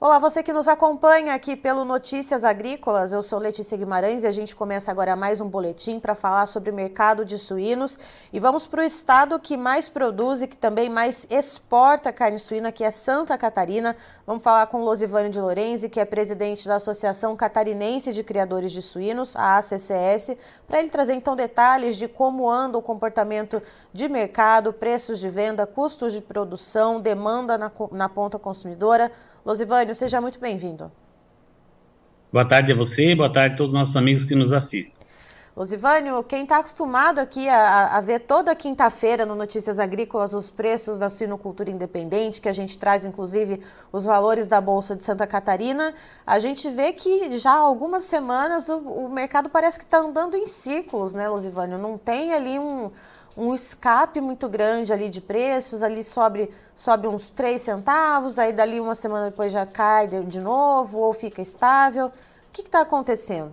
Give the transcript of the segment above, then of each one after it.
Olá, você que nos acompanha aqui pelo Notícias Agrícolas, eu sou Letícia Guimarães e a gente começa agora mais um boletim para falar sobre o mercado de suínos e vamos para o estado que mais produz e que também mais exporta carne suína, que é Santa Catarina. Vamos falar com Losivânio de Lorenzi, que é presidente da Associação Catarinense de Criadores de Suínos, a ACCS, para ele trazer então detalhes de como anda o comportamento de mercado, preços de venda, custos de produção, demanda na, na ponta consumidora. Losivânio, seja muito bem-vindo. Boa tarde a você, boa tarde a todos os nossos amigos que nos assistem. Losivânio, quem está acostumado aqui a, a ver toda quinta-feira no Notícias Agrícolas os preços da suinocultura independente, que a gente traz inclusive os valores da Bolsa de Santa Catarina, a gente vê que já há algumas semanas o, o mercado parece que está andando em ciclos, né, Losivânio? Não tem ali um, um escape muito grande ali de preços, ali sobe, sobe uns 3 centavos, aí dali uma semana depois já cai de novo ou fica estável. O que está acontecendo?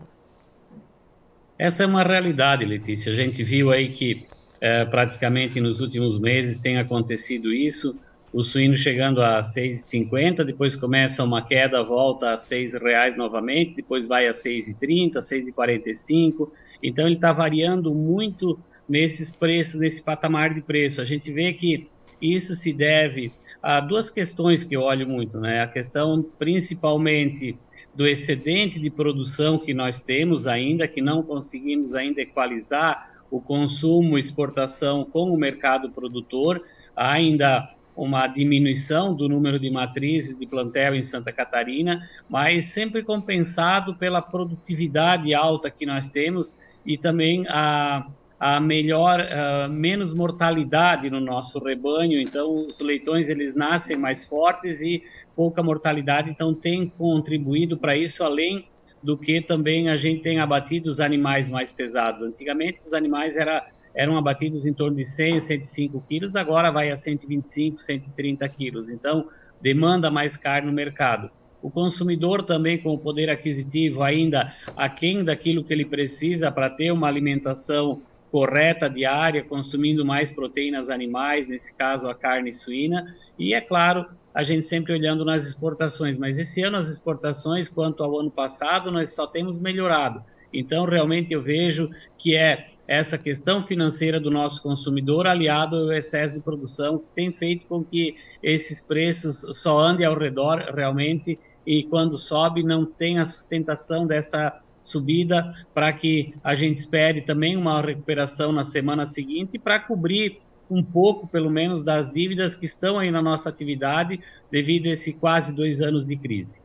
Essa é uma realidade, Letícia. A gente viu aí que é, praticamente nos últimos meses tem acontecido isso, o suíno chegando a 6,50, depois começa uma queda, volta a R$ reais novamente, depois vai a 6,30, 6,45. Então ele está variando muito nesses preços, nesse patamar de preço. A gente vê que isso se deve a duas questões que eu olho muito, né? A questão principalmente do excedente de produção que nós temos ainda, que não conseguimos ainda equalizar o consumo, exportação com o mercado produtor, há ainda uma diminuição do número de matrizes de plantel em Santa Catarina, mas sempre compensado pela produtividade alta que nós temos e também a a melhor, uh, menos mortalidade no nosso rebanho, então os leitões eles nascem mais fortes e pouca mortalidade, então tem contribuído para isso, além do que também a gente tem abatido os animais mais pesados. Antigamente os animais era, eram abatidos em torno de 100, 105 quilos, agora vai a 125, 130 quilos, então demanda mais carne no mercado. O consumidor também com o poder aquisitivo ainda aquém daquilo que ele precisa para ter uma alimentação correta diária, consumindo mais proteínas animais, nesse caso a carne suína, e é claro, a gente sempre olhando nas exportações, mas esse ano as exportações, quanto ao ano passado, nós só temos melhorado. Então, realmente eu vejo que é essa questão financeira do nosso consumidor aliado ao excesso de produção que tem feito com que esses preços só andem ao redor realmente e quando sobe não tem a sustentação dessa subida para que a gente espere também uma recuperação na semana seguinte para cobrir um pouco, pelo menos, das dívidas que estão aí na nossa atividade devido a esse quase dois anos de crise.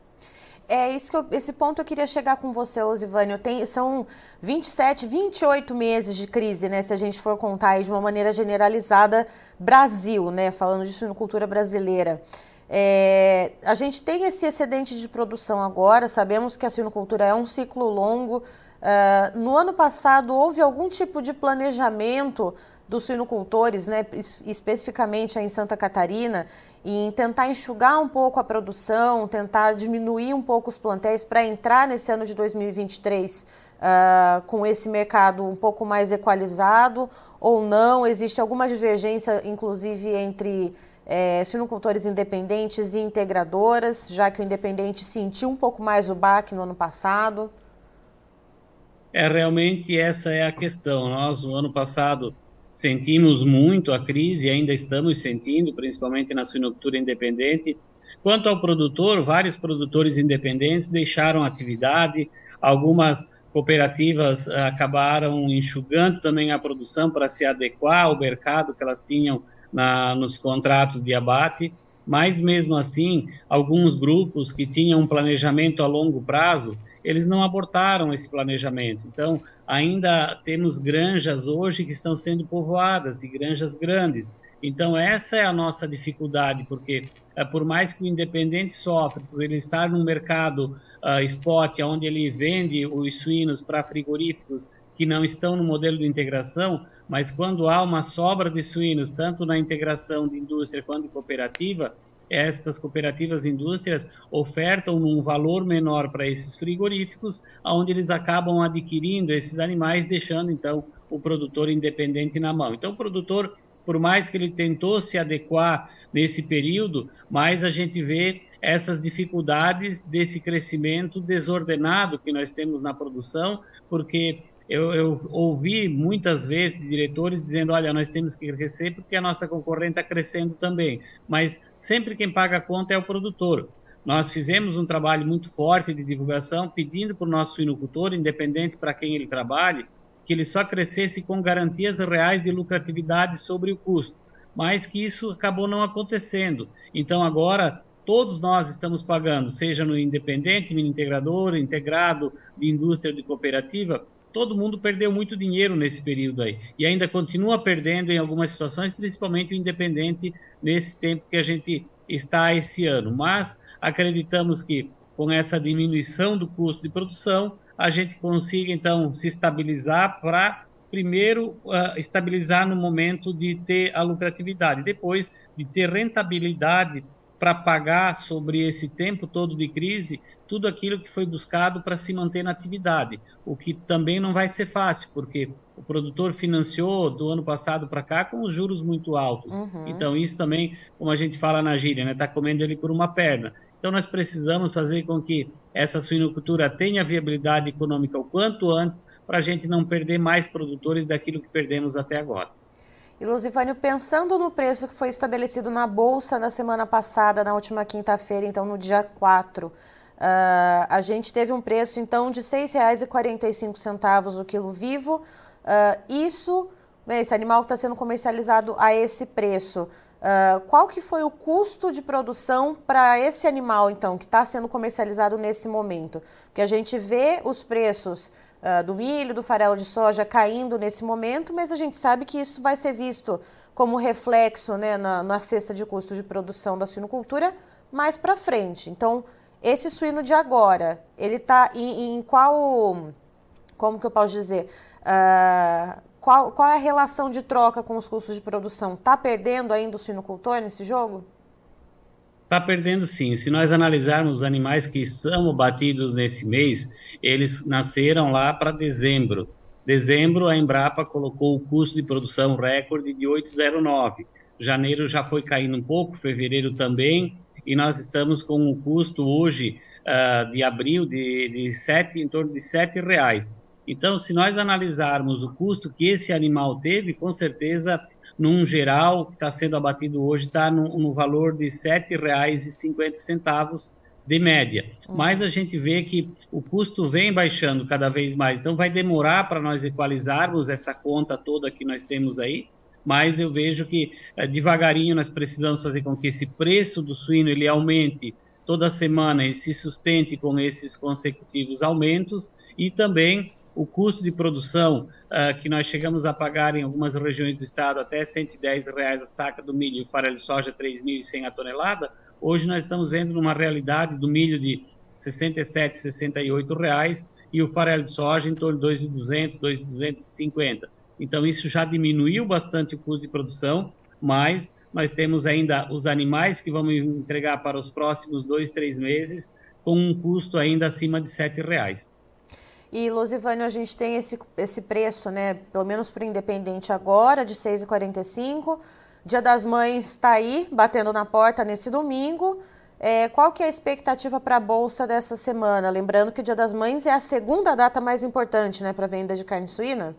É isso que eu, esse ponto eu queria chegar com você, Osivânio. Tem, são 27, 28 meses de crise, né? Se a gente for contar aí de uma maneira generalizada, Brasil, né? Falando de suinocultura brasileira. É, a gente tem esse excedente de produção agora, sabemos que a suinocultura é um ciclo longo. Uh, no ano passado, houve algum tipo de planejamento dos suinocultores, né, especificamente em Santa Catarina, em tentar enxugar um pouco a produção, tentar diminuir um pouco os plantéis para entrar nesse ano de 2023 uh, ah, com esse mercado um pouco mais equalizado ou não? Existe alguma divergência, inclusive, entre é, suinocultores independentes e integradoras, já que o independente sentiu um pouco mais o baque no ano passado? É, realmente essa é a questão. Nós, no ano passado, sentimos muito a crise, ainda estamos sentindo, principalmente na suinocultura independente. Quanto ao produtor, vários produtores independentes deixaram atividade, algumas cooperativas acabaram enxugando também a produção para se adequar ao mercado que elas tinham na, nos contratos de abate, mas mesmo assim, alguns grupos que tinham um planejamento a longo prazo, eles não abortaram esse planejamento. Então, ainda temos granjas hoje que estão sendo povoadas, e granjas grandes. Então, essa é a nossa dificuldade, porque é, por mais que o independente sofre por ele estar no mercado uh, spot, onde ele vende os suínos para frigoríficos que não estão no modelo de integração, mas quando há uma sobra de suínos, tanto na integração de indústria quanto de cooperativa, estas cooperativas indústrias ofertam um valor menor para esses frigoríficos, onde eles acabam adquirindo esses animais, deixando então o produtor independente na mão. Então, o produtor, por mais que ele tentou se adequar nesse período, mas a gente vê essas dificuldades desse crescimento desordenado que nós temos na produção, porque eu, eu, ouvi muitas vezes diretores dizendo: olha, nós temos que crescer porque a nossa concorrente está crescendo também. Mas sempre quem paga a conta é o produtor. Nós fizemos um trabalho muito forte de divulgação, pedindo para o nosso suinocultor, independente para quem ele trabalhe, que ele só crescesse com garantias reais de lucratividade sobre o custo, mas que isso acabou não acontecendo. Então, agora, todos nós estamos pagando, seja no independente, no integrador, integrado, de indústria, de cooperativa, todo mundo perdeu muito dinheiro nesse período aí. E ainda continua perdendo em algumas situações, principalmente o independente, nesse tempo que a gente está esse ano. Mas acreditamos que com essa diminuição do custo de produção, a gente consiga então se estabilizar para primeiro uh, estabilizar no momento de ter a lucratividade, depois de ter rentabilidade para pagar sobre esse tempo todo de crise tudo aquilo que foi buscado para se manter na atividade, o que também não vai ser fácil, porque o produtor financiou do ano passado para cá com os juros muito altos. Uhum. Então, isso também, como a gente fala na gíria, está né, tá comendo ele por uma perna. Então, nós precisamos fazer com que essa suinocultura tenha viabilidade econômica o quanto antes, para a gente não perder mais produtores daquilo que perdemos até agora. E Lusivânio, pensando no preço que foi estabelecido na Bolsa na semana passada, na última quinta-feira, então no dia 4, Uh, a gente teve um preço então de R$ 6,45 o quilo vivo. Uh, isso, né, esse animal que está sendo comercializado a esse preço, uh, qual que foi o custo de produção para esse animal então que está sendo comercializado nesse momento? Porque a gente vê os preços do milho, do farelo de soja caindo nesse momento, mas a gente sabe que isso vai ser visto como reflexo né, na, na cesta de custo de produção da suinocultura mais para frente. Então, esse suíno de agora, ele está em, em, qual. Como que eu posso dizer? Uh, qual, qual é a relação de troca com os custos de produção? Está perdendo ainda o suinocultor nesse jogo? Está perdendo sim. Se nós analisarmos os animais que são abatidos nesse mês, eles nasceram lá para dezembro. Dezembro, a Embrapa colocou o custo de produção recorde de 8,09. Janeiro já foi caindo um pouco, fevereiro também, e nós estamos com um custo hoje uh, de abril de, de sete, em torno de sete reais. Então, se nós analisarmos o custo que esse animal teve, com certeza, num geral que está sendo abatido hoje, está no, no, valor de R$ 7,50 de média. Uhum. Mas a gente vê que o custo vem baixando cada vez mais. Então, vai demorar para nós equalizarmos essa conta toda que nós temos aí, mas eu vejo que é, devagarinho nós precisamos fazer com que esse preço do suíno ele aumente toda semana e se sustente com esses consecutivos aumentos e também o custo de produção uh, que nós chegamos a pagar em algumas regiões do estado até 110 reais a saca do milho e o farelo de soja 3.100 a tonelada, hoje nós estamos vendo numa realidade do milho de 67, 68 reais e o farelo de soja em torno de 2.200, 2.250. Então, isso já diminuiu bastante o custo de produção, mas nós temos ainda os animais que vamos entregar para os próximos dois, três meses, com um custo ainda acima de R$ reais. E, Losivânio, a gente tem esse, esse preço, né, pelo menos para o independente agora, de R$ 6,45. Dia das Mães está aí, batendo na porta nesse domingo. É, qual que é a expectativa para a Bolsa dessa semana? Lembrando que o Dia das Mães é a segunda data mais importante né, para a venda de carne suína.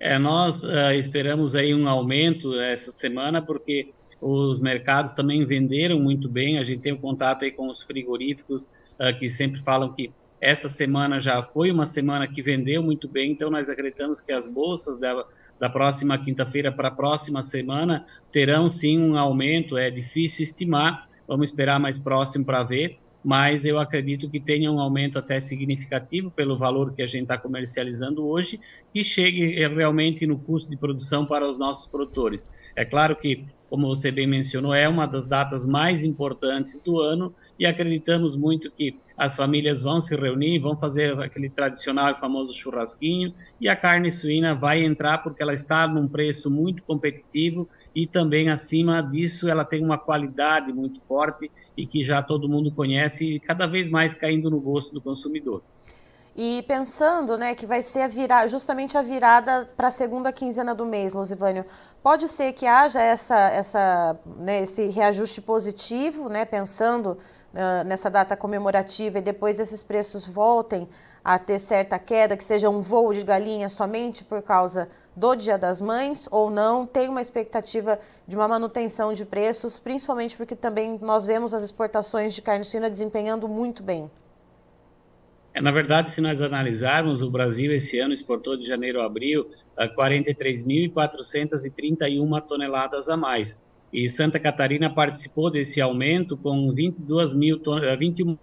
É, nós uh, esperamos aí um aumento essa semana, porque os mercados também venderam muito bem. A gente tem um contato aí com os frigoríficos uh, que sempre falam que essa semana já foi uma semana que vendeu muito bem, então nós acreditamos que as bolsas da, da próxima quinta-feira para a próxima semana terão sim um aumento. É difícil estimar, vamos esperar mais próximo para ver mas eu acredito que tenha um aumento até significativo pelo valor que a gente está comercializando hoje, que chegue realmente no custo de produção para os nossos produtores. É claro que, como você bem mencionou, é uma das datas mais importantes do ano e acreditamos muito que as famílias vão se reunir, vão fazer aquele tradicional e famoso churrasquinho e a carne suína vai entrar porque ela está num preço muito competitivo e também acima disso ela tem uma qualidade muito forte e que já todo mundo conhece e cada vez mais caindo no gosto do consumidor. E pensando né, que vai ser a virada, justamente a virada para a segunda quinzena do mês, Luzivânio, pode ser que haja essa, essa, né, esse reajuste positivo, né, pensando uh, nessa data comemorativa e depois esses preços voltem a ter certa queda, que seja um voo de galinha somente por causa do Dia das Mães ou não? Tem uma expectativa de uma manutenção de preços, principalmente porque também nós vemos as exportações de carne suína desempenhando muito bem. É, na verdade, se nós analisarmos, o Brasil esse ano exportou de janeiro a abril 43.431 toneladas a mais. E Santa Catarina participou desse aumento com 22 mil, 21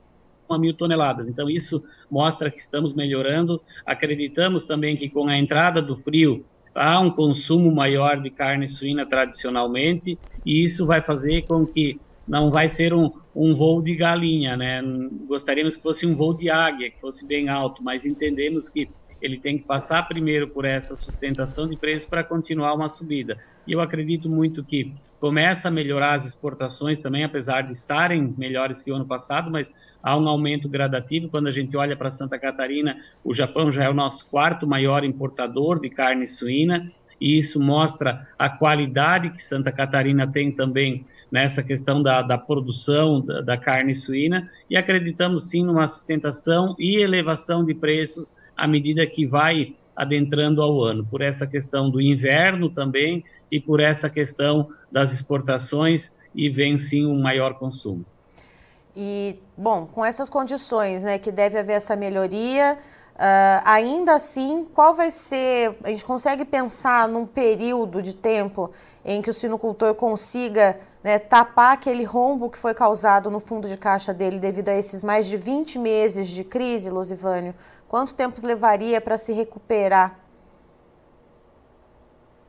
mil toneladas. Então, isso mostra que estamos melhorando. Acreditamos também que com a entrada do frio, há um consumo maior de carne suína tradicionalmente, e isso vai fazer com que não vai ser um, um voo de galinha, né? Gostaríamos que fosse um voo de águia, que fosse bem alto, mas entendemos que ele tem que passar primeiro por essa sustentação de preços para continuar uma subida. E eu acredito muito que começa a melhorar as exportações também, apesar de estarem melhores que o ano passado, mas há um aumento gradativo. Quando a gente olha para Santa Catarina, o Japão já é o nosso quarto maior importador de carne suína e isso mostra a qualidade que Santa Catarina tem também nessa questão da, da produção da, da, carne suína, e acreditamos sim numa sustentação e elevação de preços à medida que vai adentrando ao ano, por essa questão do inverno também e por essa questão das exportações, e vem sim um maior consumo. E, bom, com essas condições, né, que deve haver essa melhoria, Uh, ainda assim, qual vai ser? A gente consegue pensar num período de tempo em que o sinocultor consiga né, tapar aquele rombo que foi causado no fundo de caixa dele devido a esses mais de 20 meses de crise, Losivânio? Quanto tempo levaria para se recuperar?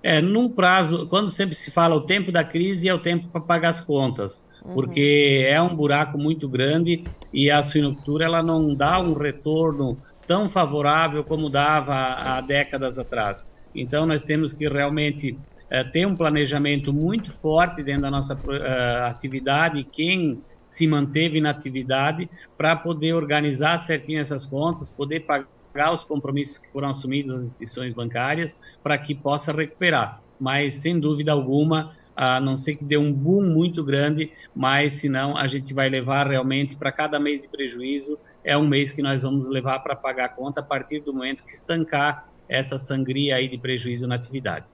É, num prazo, quando sempre se fala o tempo da crise é o tempo para pagar as contas, uhum. porque é um buraco muito grande e a suinocultura ela não dá um retorno tão favorável como dava há décadas atrás. Então, nós temos que realmente eh, ter um planejamento muito forte dentro da nossa uh, atividade, quem se manteve na atividade, para poder organizar certinho essas contas, poder pagar os compromissos que foram assumidos às instituições bancárias, para que possa recuperar. Mas, sem dúvida alguma, a não ser que dê um boom muito grande, mas senão a gente vai levar realmente para cada mês de prejuízo é um mês que nós vamos levar para pagar a conta a partir do momento que estancar essa sangria aí de prejuízo na atividade.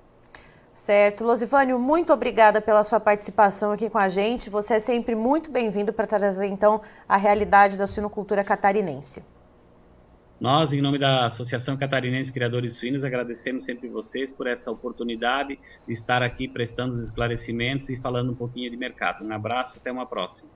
Certo. Losivânio, muito obrigada pela sua participação aqui com a gente. Você é sempre muito bem-vindo para trazer, então, a realidade da suinocultura catarinense. Nós, em nome da Associação Catarinense Criadores Suínos, agradecemos sempre vocês por essa oportunidade de estar aqui prestando os esclarecimentos e falando um pouquinho de mercado. Um abraço, até uma próxima.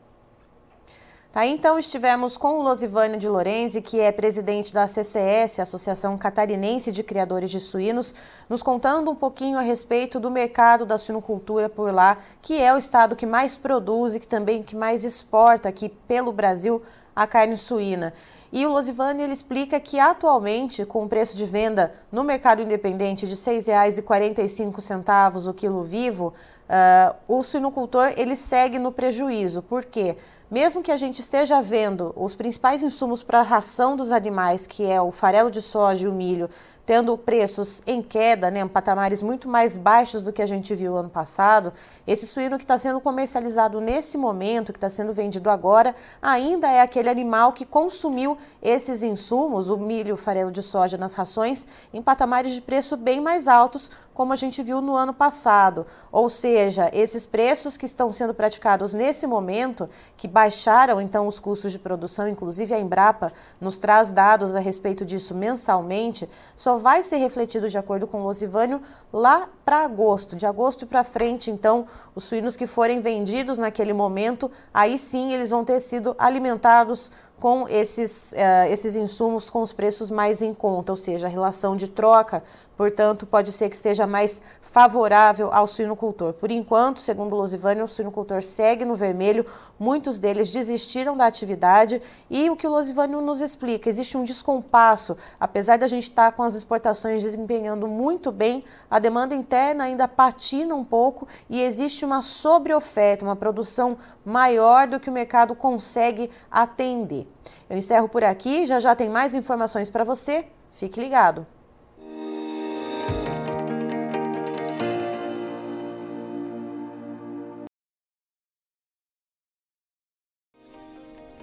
Tá, então estivemos com o Losivânio de Lorenzi, que é presidente da CCS, Associação Catarinense de Criadores de Suínos, nos contando um pouquinho a respeito do mercado da suinocultura por lá, que é o estado que mais produz e que também que mais exporta aqui pelo Brasil a carne suína. E o Losivânio ele explica que atualmente, com o preço de venda no mercado independente de R$ 6,45 o quilo vivo, uh, o suinocultor ele segue no prejuízo. Por quê? mesmo que a gente esteja vendo os principais insumos para a ração dos animais, que é o farelo de soja e o milho, tendo preços em queda, né, patamares muito mais baixos do que a gente viu ano passado, esse suíno que está sendo comercializado nesse momento, que está sendo vendido agora, ainda é aquele animal que consumiu esses insumos, o milho, o farelo de soja nas rações, em patamares de preço bem mais altos, como a gente viu no ano passado. Ou seja, esses preços que estão sendo praticados nesse momento, que baixaram então os custos de produção, inclusive a Embrapa nos traz dados a respeito disso mensalmente, só vai ser refletido de acordo com o Losivânio lá para agosto. De agosto para frente, então, os suínos que forem vendidos naquele momento, aí sim eles vão ter sido alimentados com esses, uh, esses insumos com os preços mais em conta, ou seja, a relação de troca portanto, pode ser que esteja mais favorável ao suinocultor. Por enquanto, segundo o Losivânio, o suinocultor segue no vermelho, muitos deles desistiram da atividade e o que o Losivânio nos explica, existe um descompasso, apesar da gente estar com as exportações desempenhando muito bem, a demanda interna ainda patina um pouco e existe uma sobreoferta, uma produção maior do que o mercado consegue atender. Eu encerro por aqui, já já tem mais informações para você, fique ligado.